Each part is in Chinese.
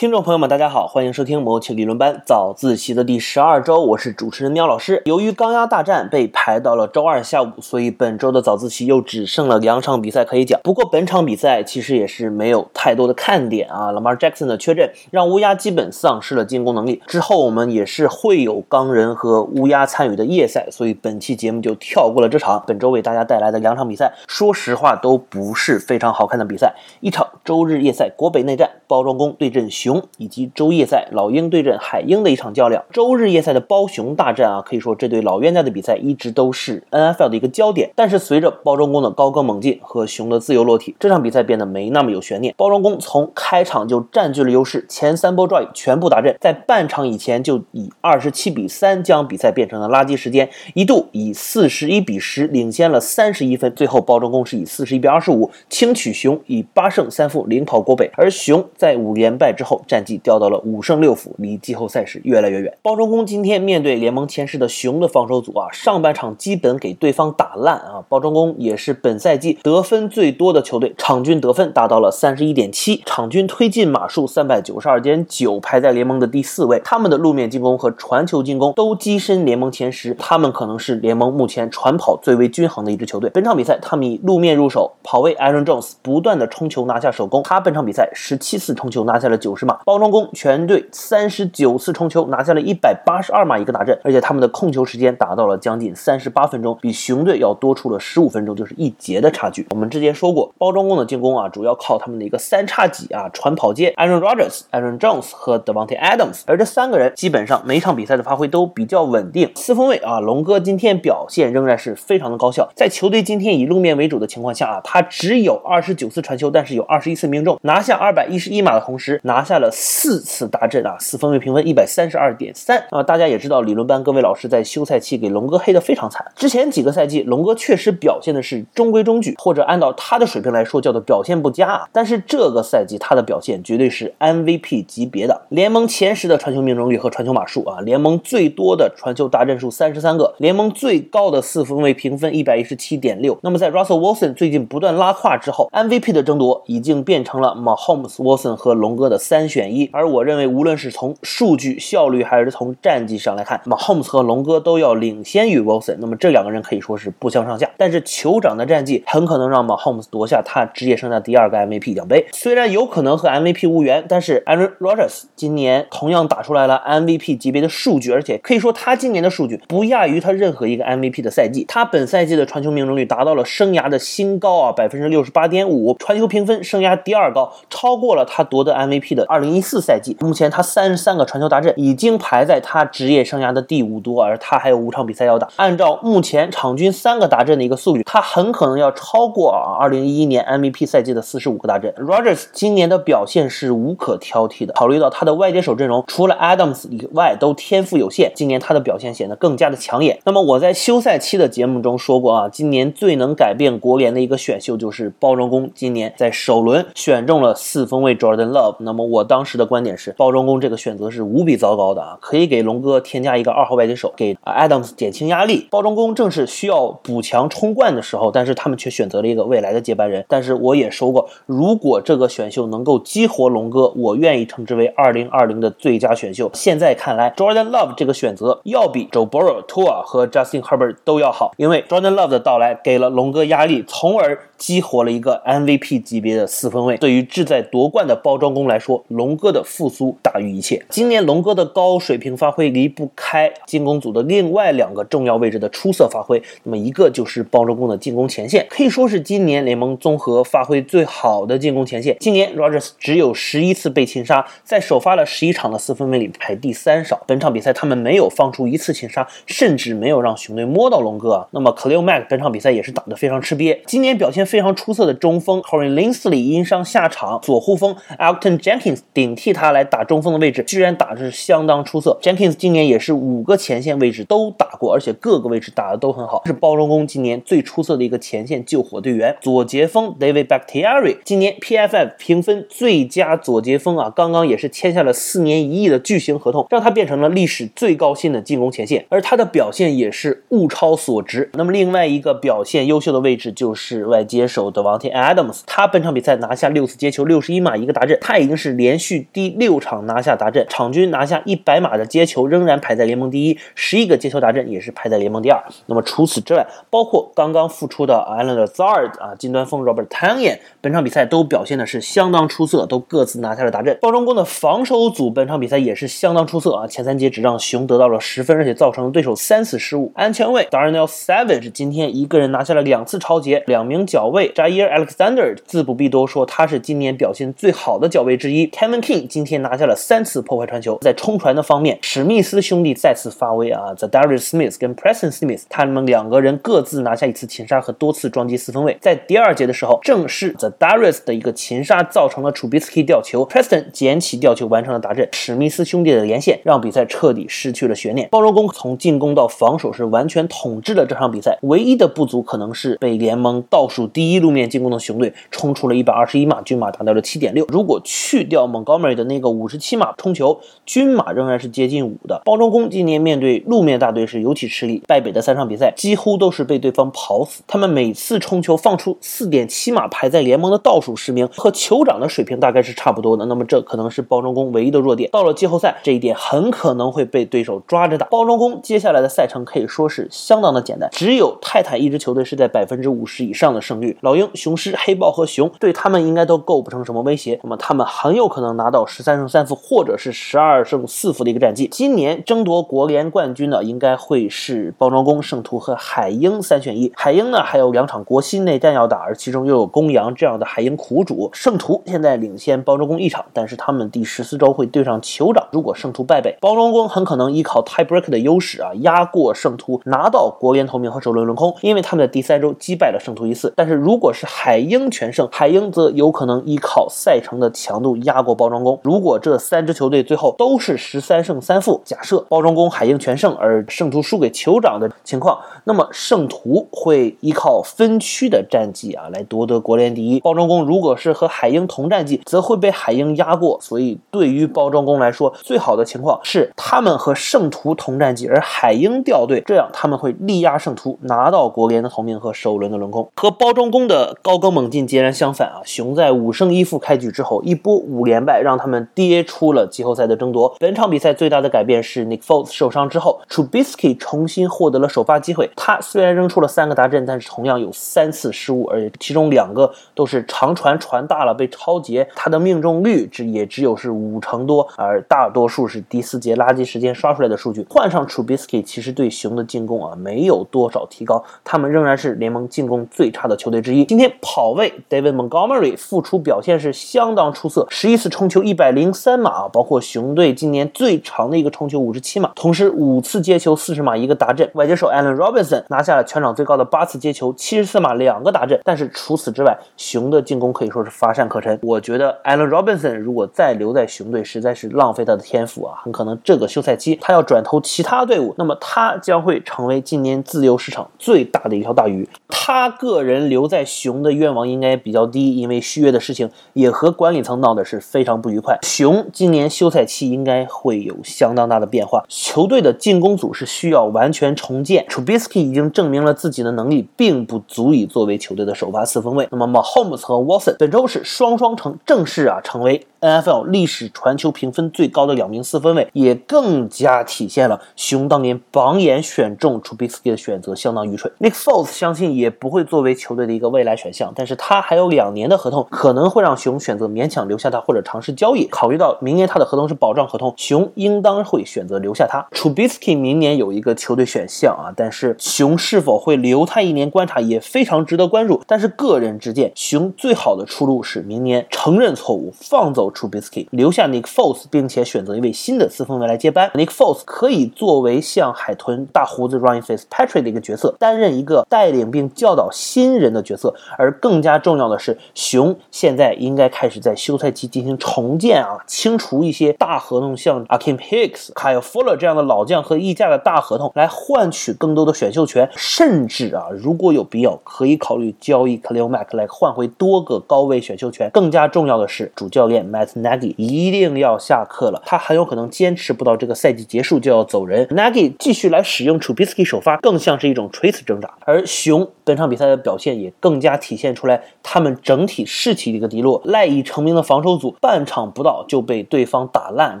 听众朋友们，大家好，欢迎收听魔球理论班早自习的第十二周，我是主持人喵老师。由于钢压大战被排到了周二下午，所以本周的早自习又只剩了两场比赛可以讲。不过本场比赛其实也是没有太多的看点啊，Lamar Jackson 的缺阵让乌鸦基本丧失了进攻能力。之后我们也是会有钢人和乌鸦参与的夜赛，所以本期节目就跳过了这场。本周为大家带来的两场比赛，说实话都不是非常好看的比赛。一场周日夜赛国北内战，包装工对阵熊。熊以及周夜赛老鹰对阵海鹰的一场较量，周日夜赛的包熊大战啊，可以说这对老冤家的比赛一直都是 NFL 的一个焦点。但是随着包装工的高歌猛进和熊的自由落体，这场比赛变得没那么有悬念。包装工从开场就占据了优势，前三波 drive 全部打阵，在半场以前就以二十七比三将比赛变成了垃圾时间，一度以四十一比十领先了三十一分。最后包装工是以四十一比二十五轻取熊，以八胜三负领跑国北。而熊在五连败之后。战绩掉到了五胜六负，离季后赛是越来越远。包装工今天面对联盟前十的熊的防守组啊，上半场基本给对方打烂啊。包装工也是本赛季得分最多的球队，场均得分达到了三十一点七，场均推进码数三百九十二点九，排在联盟的第四位。他们的路面进攻和传球进攻都跻身联盟前十，他们可能是联盟目前传跑最为均衡的一支球队。本场比赛，他们以路面入手，跑位 Aaron Jones 不断的冲球拿下首攻，他本场比赛十七次冲球拿下了九十。包装工全队三十九次冲球拿下了一百八十二码一个打阵，而且他们的控球时间达到了将近三十八分钟，比熊队要多出了十五分钟，就是一节的差距。我们之前说过，包装工的进攻啊，主要靠他们的一个三叉戟啊，传跑接 Aaron Rodgers、Aaron Jones 和 Devonte Adams，而这三个人基本上每场比赛的发挥都比较稳定。四分卫啊，龙哥今天表现仍然是非常的高效，在球队今天以路面为主的情况下啊，他只有二十九次传球，但是有二十一次命中，拿下二百一十一码的同时，拿下了。四次达阵啊，四分位评分一百三十二点三啊！大家也知道，理论班各位老师在休赛期给龙哥黑的非常惨。之前几个赛季，龙哥确实表现的是中规中矩，或者按照他的水平来说，叫做表现不佳啊。但是这个赛季他的表现绝对是 MVP 级别的，联盟前十的传球命中率和传球码数啊，联盟最多的传球达阵数三十三个，联盟最高的四分位评分一百一十七点六。那么在 Russell Wilson 最近不断拉胯之后，MVP 的争夺已经变成了 Mahomes、Wilson 和龙哥的三选。一，而我认为，无论是从数据效率还是从战绩上来看，那么 Holmes 和龙哥都要领先于 Wilson。那么这两个人可以说是不相上下。但是酋长的战绩很可能让马 Holmes 夺下他职业生涯第二个 MVP 奖杯。虽然有可能和 MVP 无缘，但是 Aaron Rodgers 今年同样打出来了 MVP 级别的数据，而且可以说他今年的数据不亚于他任何一个 MVP 的赛季。他本赛季的传球命中率达到了生涯的新高啊，百分之六十八点五，传球评分生涯第二高，超过了他夺得 MVP 的二二零。一四赛季，目前他三十三个传球达阵，已经排在他职业生涯的第五多，而他还有五场比赛要打。按照目前场均三个达阵的一个速率，他很可能要超过啊二零一一年 MVP 赛季的四十五个达阵。Rogers 今年的表现是无可挑剔的，考虑到他的外接手阵容除了 Adams 以外都天赋有限，今年他的表现显得更加的抢眼。那么我在休赛期的节目中说过啊，今年最能改变国联的一个选秀就是包装工，今年在首轮选中了四分卫 Jordan Love。那么我当当时的观点是，包装工这个选择是无比糟糕的啊！可以给龙哥添加一个二号外接手，给 Adams 减轻压力。包装工正是需要补强冲冠的时候，但是他们却选择了一个未来的接班人。但是我也说过，如果这个选秀能够激活龙哥，我愿意称之为2020的最佳选秀。现在看来，Jordan Love 这个选择要比 Joe Burrow、Tua 和 Justin Herbert 都要好，因为 Jordan Love 的到来给了龙哥压力，从而激活了一个 MVP 级别的四分卫。对于志在夺冠的包装工来说，龙。哥的复苏大于一切。今年龙哥的高水平发挥离不开进攻组的另外两个重要位置的出色发挥。那么一个就是包装工的进攻前线，可以说是今年联盟综合发挥最好的进攻前线。今年 Rogers 只有十一次被擒杀，在首发了十一场的四分卫里排第三少。本场比赛他们没有放出一次擒杀，甚至没有让熊队摸到龙哥啊。那么 Cleo Mack 本场比赛也是打得非常吃瘪。今年表现非常出色的中锋 Corey Linsley 因伤下场，左护锋 Alton Jenkins。顶替他来打中锋的位置，居然打的是相当出色。Jenkins 今年也是五个前线位置都打过，而且各个位置打的都很好，是包装工今年最出色的一个前线救火队员。左截锋 David Bakhtiari 今年 PFF 评分最佳左截锋啊，刚刚也是签下了四年一亿的巨型合同，让他变成了历史最高薪的进攻前线，而他的表现也是物超所值。那么另外一个表现优秀的位置就是外接手的王天 Adams，他本场比赛拿下六次接球，六十一码一个达阵，他已经是连。连续第六场拿下达阵，场均拿下一百码的接球，仍然排在联盟第一，十一个接球达阵也是排在联盟第二。那么除此之外，包括刚刚复出的 Alan Lazard 啊，金端锋 Robert Tanyan，本场比赛都表现的是相当出色，都各自拿下了达阵。包装工的防守组本场比赛也是相当出色啊，前三节只让熊得到了十分，而且造成了对手三次失误。安全卫 Darnell Savage 今天一个人拿下了两次超节，两名脚卫 Jair Alexander 自不必多说，他是今年表现最好的脚卫之一。Kevin King 今天拿下了三次破坏传球，在冲传的方面，史密斯兄弟再次发威啊！The Darius Smith 跟 Preston Smith 他们两个人各自拿下一次擒杀和多次撞击四分卫。在第二节的时候，正是 The Darius 的一个擒杀造成了 Trubisky 掉球，Preston 捡起吊球完成了达阵，史密斯兄弟的连线让比赛彻底失去了悬念。包装工从进攻到防守是完全统治了这场比赛，唯一的不足可能是被联盟倒数第一路面进攻的熊队冲出了一百二十一码，均码达到了七点六。如果去掉 Montgomery 的那个五十七码冲球，均码仍然是接近五的。包装工今年面对路面大队是尤其吃力，败北的三场比赛几乎都是被对方跑死。他们每次冲球放出四点七码，排在联盟的倒数十名，和酋长的水平大概是差不多的。那么这可能是包装工唯一的弱点。到了季后赛，这一点很可能会被对手抓着打。包装工接下来的赛程可以说是相当的简单，只有泰坦一支球队是在百分之五十以上的胜率。老鹰、雄狮、黑豹和熊对他们应该都构不成什么威胁。那么他们很有可能能拿到十三胜三负，或者是十二胜四负的一个战绩。今年争夺国联冠军呢，应该会是包装工、圣徒和海鹰三选一。海鹰呢还有两场国西内战要打，而其中又有公羊这样的海鹰苦主。圣徒现在领先包装工一场，但是他们第十四周会对上酋长。如果圣徒败北，包装工很可能依靠 tie break 的优势啊，压过圣徒，拿到国联头名和首轮轮空，因为他们在第三周击败了圣徒一次。但是如果是海鹰全胜，海鹰则有可能依靠赛程的强度压过包装工。如果这三支球队最后都是十三胜三负，假设包装工、海鹰全胜，而圣徒输给酋长的情况，那么圣徒会依靠分区的战绩啊来夺得国联第一。包装工如果是和海鹰同战绩，则会被海鹰压过。所以对于包装工来说，最好的情况是他们和圣徒同战绩，而海鹰掉队，这样他们会力压圣徒，拿到国联的头名和首轮的轮空。和包装工的高歌猛进截然相反啊！熊在五胜一负开局之后，一波五连败，让他们跌出了季后赛的争夺。本场比赛最大的改变是 Nick Foles 受伤之后，Trubisky 重新获得了首发机会。他虽然扔出了三个达阵，但是同样有三次失误，而且其中两个都是长传传大了被超截，他的命中率只也只有是五成多，而大多数是第四节垃圾时间刷出来的数据。换上 Trubisky，其实对熊的进攻啊没有多少提高，他们仍然是联盟进攻最差的球队之一。今天跑位 David Montgomery 复出表现是相当出色，十一次冲球一百零三码，包括熊队今年最长的一个冲球五十七码，同时五次接球四十码一个达阵。外接手 Allen Robinson 拿下了全场最高的八次接球七十四码两个达阵。但是除此之外，熊的进攻可以说是乏善可陈。我觉得 Allen Robinson 如果再留在熊队，实在是浪费他的天赋啊！很可能这个休赛期他要转投其他队伍，那么他将会成为今年自由市场最大的一条大鱼。他个人留在熊的愿望应该比较低，因为续约的事情也和管理层闹的是非常不愉快。熊今年休赛期应该会有相当大的变化，球队的进攻组是需要完全重建。Trubisky 已经证明了自己的能力，并不足以作为球队的首发四分卫。那么 Mahomes 和 Watson 本周是双双成正式啊成为 NFL 历史传球评分最高的两名四分卫，也更加体现了熊当年榜眼选中 Trubisky 的选择相当愚蠢。Nick Foles 相信也不会作为球队的一个未来选项，但是他还有两年的合同，可能会让熊选择勉强留下他或者尝试交易。考虑到明年他的合同是保障合同，熊应当会选择留下他。Trubisky 明年有一个球队选项啊，但是熊是否会留他一年观察也非常值得关注。但是个人之见，熊最好的出路是明年承认错误，放走 Trubisky，留下 Nick Foles，并且选择一位新的四分卫来接班。Nick Foles 可以作为像海豚大胡子 Ryan Fitzpatrick 的一个角色，担任一个带领并教导新人的角色。而更加重要的是，熊现在应该开始在休赛期进行重建啊，清除一些大合同，像 Akim Hicks、Kyle Fuller 这样的老将和溢价的大合同，来换取更多的选秀权。甚至啊，如果有必要，可以考虑交易 Khalil Mack 来换回多个高位选秀权。更加重要的是，主教练 m a Matt Nagy 一定要下课了，他很有可能坚持不到这个赛季结束就要走人。Nagy 继续来使用 Trubisky 首发，更像是一种垂死挣扎。而熊本场比赛的表现也更加体现出来，他们整体士气的一个低落。赖以成名的防守组半场不到就被对方打烂，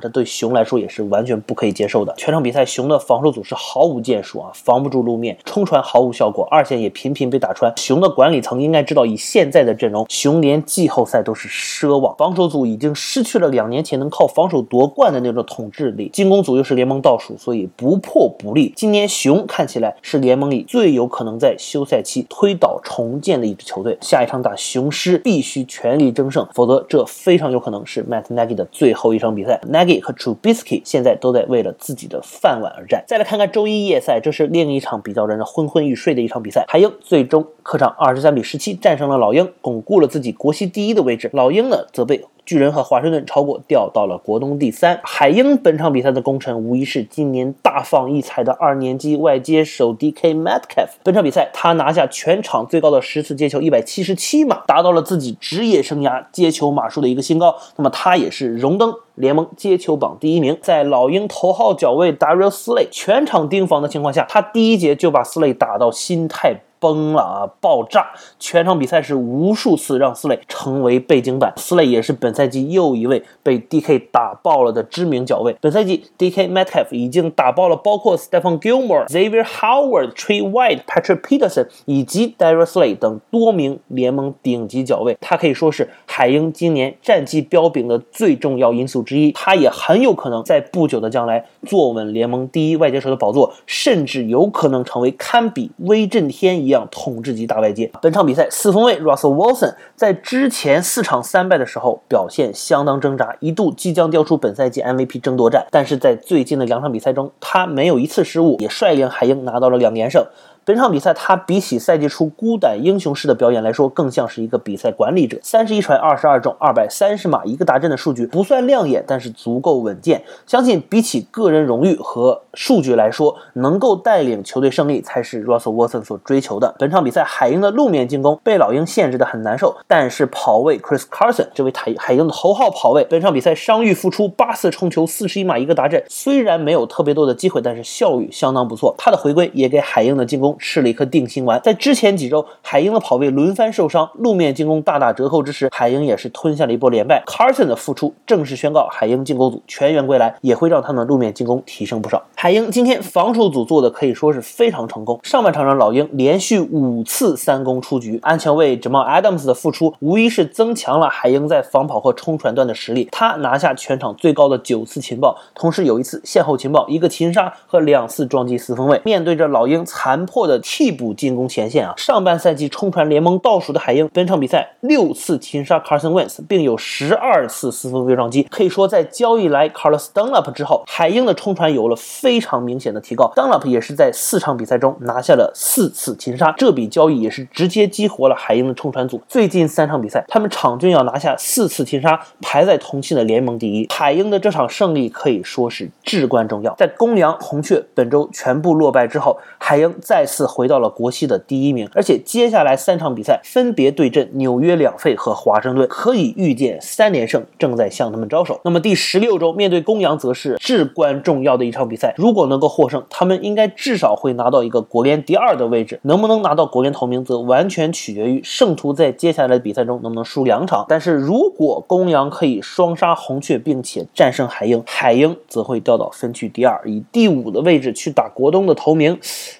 这对熊来说也是完全不可以接受的。全场比赛熊的防守组是毫无建树啊，防不住路面，冲传毫无效果，二线也频频被打穿。熊的管理层应该知道，以现在的阵容，熊连季后赛都是奢望。防守组已经经失去了两年前能靠防守夺冠的那种统治力，进攻组又是联盟倒数，所以不破不立。今年熊看起来是联盟里最有可能在休赛期推倒重建的一支球队。下一场打雄狮，必须全力争胜，否则这非常有可能是 Matt Nagy 的最后一场比赛。Nagy 和 Trubisky 现在都在为了自己的饭碗而战。再来看看周一夜赛，这是另一场比较让人昏昏欲睡的一场比赛。海鹰最终客场二十三比十七战胜了老鹰，巩固了自己国西第一的位置。老鹰呢，则被巨人和华盛顿超过，掉到了国东第三。海鹰本场比赛的功臣无疑是今年大放异彩的二年级外接手 DK Metcalf。本场比赛他拿下全场最高的十次接球一百七十七码，达到了自己职业生涯接球码数的一个新高。那么他也是荣登联盟接球榜第一名。在老鹰头号角卫 Darius Slay 全场盯防的情况下，他第一节就把 Slay 打到心态。崩了啊！爆炸！全场比赛是无数次让斯雷成为背景板。斯雷也是本赛季又一位被 DK 打爆了的知名角卫。本赛季 DK Metcalf 已经打爆了包括 Stephen Gilmore、Xavier Howard、Trey White、Patrick Peterson 以及 Darius Slay 等多名联盟顶级角卫。他可以说是海鹰今年战绩彪炳的最重要因素之一。他也很有可能在不久的将来坐稳联盟第一外接手的宝座，甚至有可能成为堪比威震天一。样统治级大外接。本场比赛四分卫 Russell Wilson 在之前四场三败的时候表现相当挣扎，一度即将掉出本赛季 MVP 争夺战。但是在最近的两场比赛中，他没有一次失误，也率领海鹰拿到了两连胜。本场比赛，他比起赛季初孤胆英雄式的表演来说，更像是一个比赛管理者。三十一传二十二中，二百三十码一个达阵的数据不算亮眼，但是足够稳健。相信比起个人荣誉和数据来说，能够带领球队胜利才是 Russell Wilson 所追求的。本场比赛，海鹰的路面进攻被老鹰限制的很难受，但是跑位 Chris Carson 这位海海鹰的头号跑位，本场比赛伤愈复出，八次冲球，四十一码一个达阵。虽然没有特别多的机会，但是效率相当不错。他的回归也给海鹰的进攻。吃了一颗定心丸。在之前几周，海鹰的跑位轮番受伤，路面进攻大打折扣之时，海鹰也是吞下了一波连败。Carson 的复出正式宣告海鹰进攻组全员归来，也会让他们路面进攻提升不少。海鹰今天防守组做的可以说是非常成功。上半场让老鹰连续五次三攻出局，安全卫 Jamal Adams 的复出无疑是增强了海鹰在防跑和冲传端的实力。他拿下全场最高的九次情报，同时有一次线后情报，一个擒杀和两次撞击四分卫。面对着老鹰残破。的替补进攻前线啊，上半赛季冲传联盟倒数的海鹰，本场比赛六次擒杀 Carson Wentz，并有十二次四分卫撞击。可以说，在交易来 Carlos Dunlap 之后，海鹰的冲传有了非常明显的提高。Dunlap 也是在四场比赛中拿下了四次擒杀，这笔交易也是直接激活了海鹰的冲传组。最近三场比赛，他们场均要拿下四次擒杀，排在同期的联盟第一。海鹰的这场胜利可以说是至关重要。在公羊、红雀本周全部落败之后，海鹰再次。回到了国西的第一名，而且接下来三场比赛分别对阵纽约两费和华盛顿，可以预见三连胜正在向他们招手。那么第十六周面对公羊，则是至关重要的一场比赛。如果能够获胜，他们应该至少会拿到一个国联第二的位置。能不能拿到国联头名，则完全取决于圣徒在接下来的比赛中能不能输两场。但是如果公羊可以双杀红雀，并且战胜海鹰，海鹰则会掉到分区第二，以第五的位置去打国东的头名。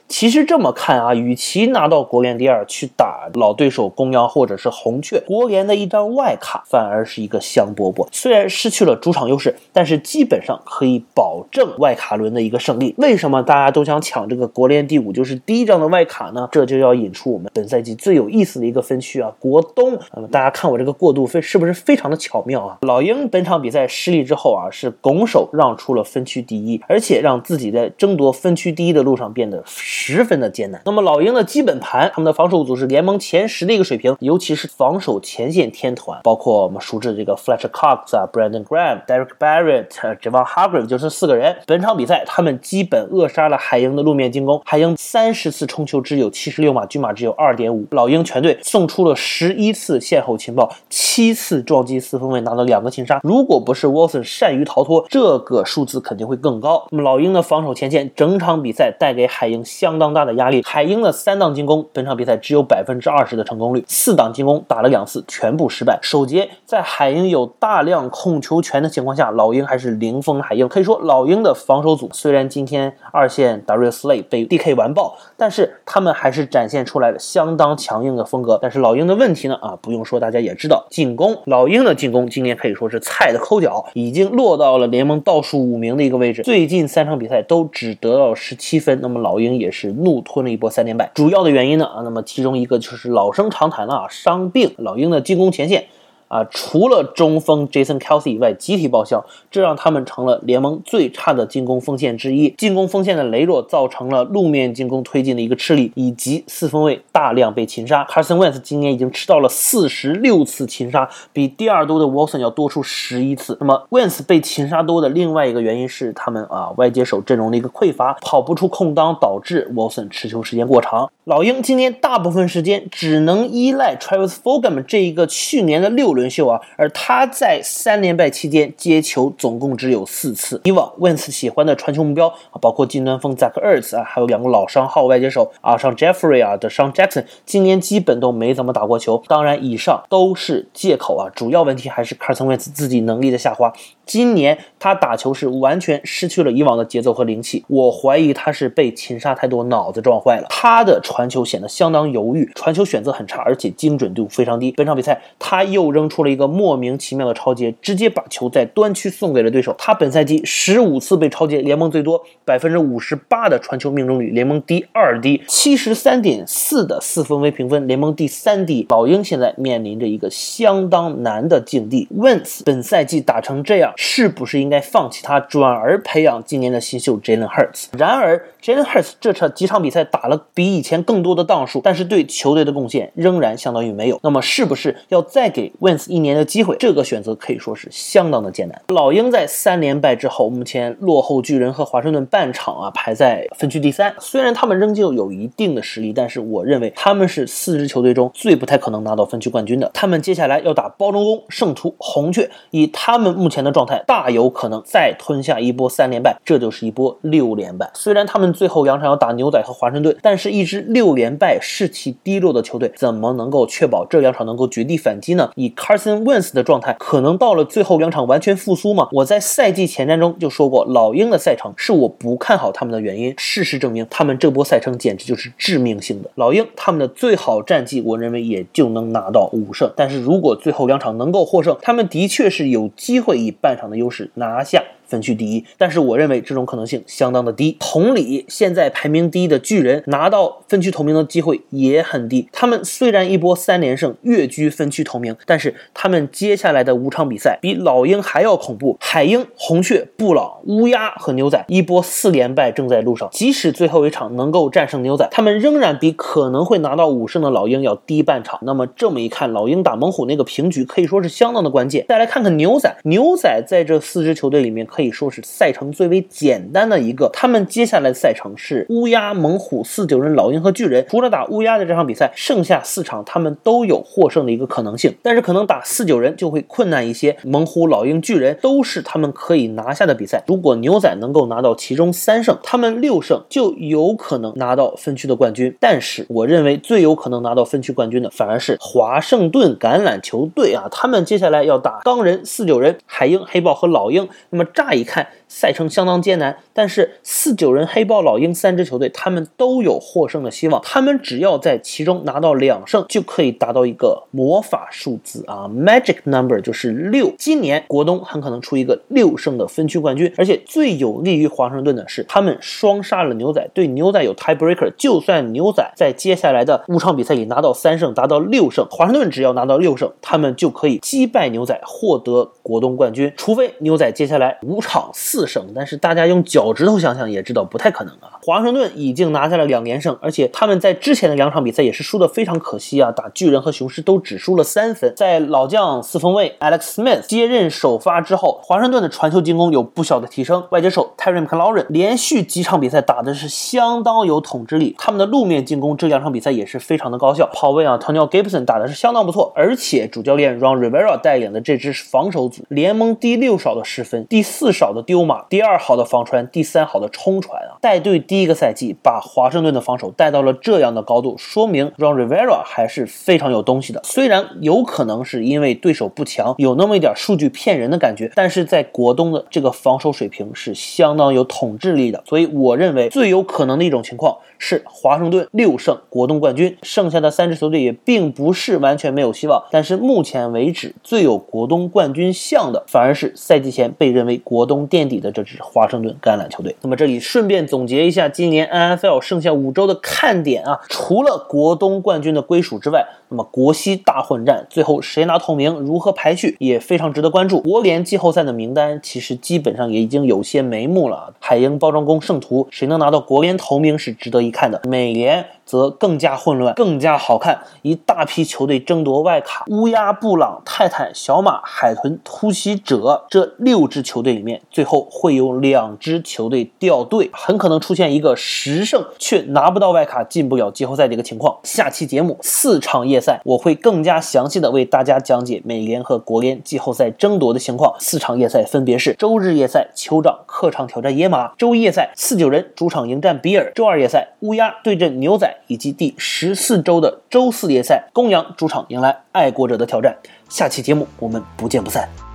其实这这么看啊，与其拿到国联第二去打老对手公羊或者是红雀，国联的一张外卡反而是一个香饽饽。虽然失去了主场优势，但是基本上可以保证外卡轮的一个胜利。为什么大家都想抢这个国联第五，就是第一张的外卡呢？这就要引出我们本赛季最有意思的一个分区啊，国东。那么大家看我这个过渡非是不是非常的巧妙啊？老鹰本场比赛失利之后啊，是拱手让出了分区第一，而且让自己在争夺分区第一的路上变得。十分的艰难。那么老鹰的基本盘，他们的防守组是联盟前十的一个水平，尤其是防守前线天团，包括我们熟知的这个 Fletcher Cox 啊、Brandon Graham、Derek Barrett、Javon Hargrave，就是四个人。本场比赛他们基本扼杀了海鹰的路面进攻，海鹰三十次冲球只有七十六码，均码只有二点五。老鹰全队送出了十一次线后情报，七次撞击四分卫，拿到两个擒杀。如果不是 Wilson 善于逃脱，这个数字肯定会更高。那么老鹰的防守前线整场比赛带给海鹰相当大的压压力。海鹰的三档进攻，本场比赛只有百分之二十的成功率，四档进攻打了两次，全部失败。首节在海鹰有大量控球权的情况下，老鹰还是零封海鹰。可以说，老鹰的防守组虽然今天二线 Darius Slay 被 DK 完爆，但是他们还是展现出来了相当强硬的风格。但是老鹰的问题呢？啊，不用说，大家也知道，进攻。老鹰的进攻今年可以说是菜的抠脚，已经落到了联盟倒数五名的一个位置。最近三场比赛都只得到十七分，那么老鹰也是怒吞了一波三连败。主要的原因呢？啊，那么其中一个就是老生常谈了啊，伤病。老鹰的进攻前线。啊，除了中锋 Jason Kelsey 以外，集体报销，这让他们成了联盟最差的进攻锋线之一。进攻锋线的羸弱，造成了路面进攻推进的一个吃力，以及四分卫大量被擒杀。Carson Wentz 今年已经吃到了四十六次擒杀，比第二多的 Wilson 要多出十一次。那么 Wentz 被擒杀多的另外一个原因是他们啊外接手阵容的一个匮乏，跑不出空当，导致 Wilson 持球时间过长。老鹰今年大部分时间只能依赖 Travis Fulgham 这一个去年的六。轮秀啊，而他在三连败期间接球总共只有四次。以往 Wentz 喜欢的传球目标啊，包括近端锋 Zach Ertz 啊，还有两个老伤号外接手啊，上 Jeffrey 啊的上 Jackson，今年基本都没怎么打过球。当然，以上都是借口啊，主要问题还是 Carson Wentz 自己能力的下滑。今年他打球是完全失去了以往的节奏和灵气，我怀疑他是被擒杀太多，脑子撞坏了。他的传球显得相当犹豫，传球选择很差，而且精准度非常低。本场比赛他又扔出了一个莫名其妙的超节，直接把球在端区送给了对手。他本赛季十五次被超节，联盟最多，百分之五十八的传球命中率，联盟第二低，七十三点四的四分卫评分，联盟第三低。老鹰现在面临着一个相当难的境地。Wentz 本赛季打成这样。是不是应应该放弃他，转而培养今年的新秀 Jalen Hurts？然而，Jalen Hurts 这场几场比赛打了比以前更多的档数，但是对球队的贡献仍然相当于没有。那么，是不是要再给 Wentz 一年的机会？这个选择可以说是相当的艰难。老鹰在三连败之后，目前落后巨人和华盛顿半场啊，排在分区第三。虽然他们仍旧有一定的实力，但是我认为他们是四支球队中最不太可能拿到分区冠军的。他们接下来要打包装工、圣徒、红雀，以他们目前的状态。大有可可能再吞下一波三连败，这就是一波六连败。虽然他们最后两场要打牛仔和华盛顿，但是一支六连败士气低落的球队，怎么能够确保这两场能够绝地反击呢？以 Carson Wentz 的状态，可能到了最后两场完全复苏吗？我在赛季前瞻中就说过，老鹰的赛程是我不看好他们的原因。事实证明，他们这波赛程简直就是致命性的。老鹰他们的最好战绩，我认为也就能拿到五胜。但是如果最后两场能够获胜，他们的确是有机会以半场。的优势拿拿下。分区第一，但是我认为这种可能性相当的低。同理，现在排名第一的巨人拿到分区头名的机会也很低。他们虽然一波三连胜跃居分区头名，但是他们接下来的五场比赛比老鹰还要恐怖。海鹰、红雀、布朗、乌鸦和牛仔一波四连败正在路上。即使最后一场能够战胜牛仔，他们仍然比可能会拿到五胜的老鹰要低半场。那么这么一看，老鹰打猛虎那个平局可以说是相当的关键。再来看看牛仔，牛仔在这四支球队里面可。可以说是赛程最为简单的一个。他们接下来的赛程是乌鸦、猛虎、四九人、老鹰和巨人。除了打乌鸦的这场比赛，剩下四场他们都有获胜的一个可能性。但是可能打四九人就会困难一些。猛虎、老鹰、巨人都是他们可以拿下的比赛。如果牛仔能够拿到其中三胜，他们六胜就有可能拿到分区的冠军。但是我认为最有可能拿到分区冠军的反而是华盛顿橄榄球队啊！他们接下来要打钢人、四九人、海鹰、黑豹和老鹰。那么乍一看。赛程相当艰难，但是四九人、黑豹、老鹰三支球队，他们都有获胜的希望。他们只要在其中拿到两胜，就可以达到一个魔法数字啊，magic number 就是六。今年国东很可能出一个六胜的分区冠军，而且最有利于华盛顿的是，他们双杀了牛仔，对牛仔有 tiebreaker。就算牛仔在接下来的五场比赛里拿到三胜，达到六胜，华盛顿只要拿到六胜，他们就可以击败牛仔，获得国东冠军。除非牛仔接下来五场四。四胜，但是大家用脚趾头想想也知道不太可能啊。华盛顿已经拿下了两连胜，而且他们在之前的两场比赛也是输的非常可惜啊，打巨人和雄狮都只输了三分。在老将四分卫 Alex Smith 接任首发之后，华盛顿的传球进攻有不小的提升。外接手 Terry McLaurin 连续几场比赛打的是相当有统治力，他们的路面进攻这两场比赛也是非常的高效。跑位啊，Tony Gibson 打的是相当不错，而且主教练 Ron Rivera 带领的这支防守组联盟第六少的失分，第四少的丢第二好的防传，第三好的冲传啊，带队。第一个赛季把华盛顿的防守带到了这样的高度，说明 Ron Rivera 还是非常有东西的。虽然有可能是因为对手不强，有那么一点数据骗人的感觉，但是在国东的这个防守水平是相当有统治力的。所以我认为最有可能的一种情况是华盛顿六胜国东冠军，剩下的三支球队也并不是完全没有希望。但是目前为止最有国东冠军相的，反而是赛季前被认为国东垫底的这支华盛顿橄榄球队。那么这里顺便总结一下。今年 NFL 剩下五周的看点啊，除了国东冠军的归属之外，那么国西大混战最后谁拿头名，如何排序也非常值得关注。国联季后赛的名单其实基本上也已经有些眉目了，海鹰、包装工、圣徒，谁能拿到国联头名是值得一看的。美联。则更加混乱，更加好看。一大批球队争夺外卡，乌鸦、布朗、泰坦、小马、海豚、突袭者这六支球队里面，最后会有两支球队掉队，很可能出现一个十胜却拿不到外卡、进不了季后赛的一个情况。下期节目四场夜赛，我会更加详细的为大家讲解美联和国联季后赛争夺的情况。四场夜赛分别是：周日夜赛，酋长客场挑战野马；周一夜赛，四九人主场迎战比尔；周二夜赛，乌鸦对阵牛仔。以及第十四周的周四联赛，公羊主场迎来爱国者的挑战。下期节目我们不见不散。